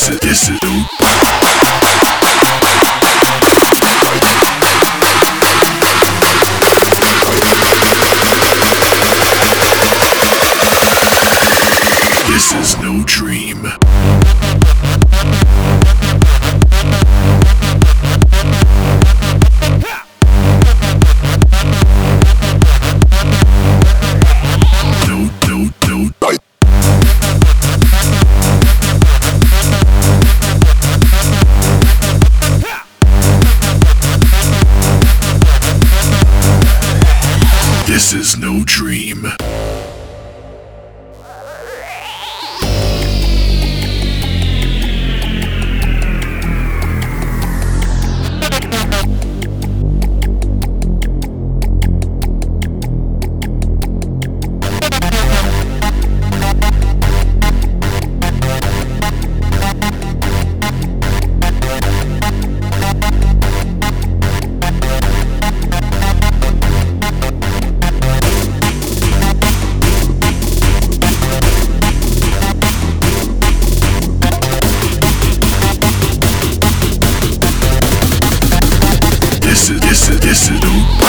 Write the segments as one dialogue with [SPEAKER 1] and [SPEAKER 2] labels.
[SPEAKER 1] This is no dream. This is no dream. This is this is no.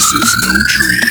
[SPEAKER 1] This is no dream.